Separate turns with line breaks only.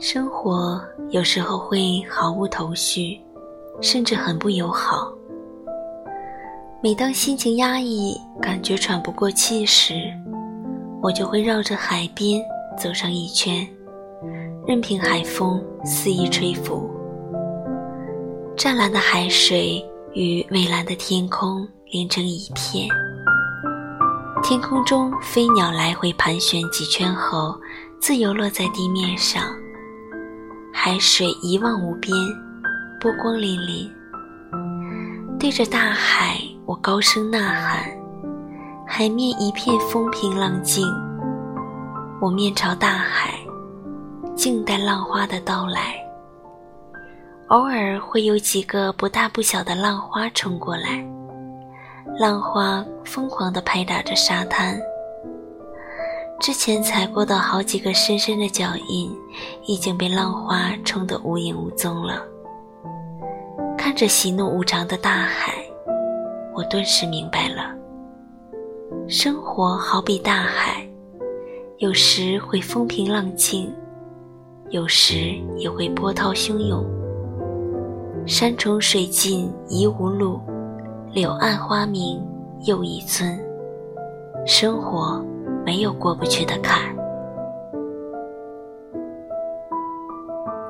生活有时候会毫无头绪，甚至很不友好。每当心情压抑、感觉喘不过气时，我就会绕着海边走上一圈，任凭海风肆意吹拂。湛蓝的海水与蔚蓝的天空连成一片，天空中飞鸟来回盘旋几圈后，自由落在地面上。海水一望无边，波光粼粼。对着大海，我高声呐喊，海面一片风平浪静。我面朝大海，静待浪花的到来。偶尔会有几个不大不小的浪花冲过来，浪花疯狂地拍打着沙滩。之前踩过的好几个深深的脚印，已经被浪花冲得无影无踪了。看着喜怒无常的大海，我顿时明白了：生活好比大海，有时会风平浪静，有时也会波涛汹涌。山重水尽疑无路，柳暗花明又一村。生活。没有过不去的坎。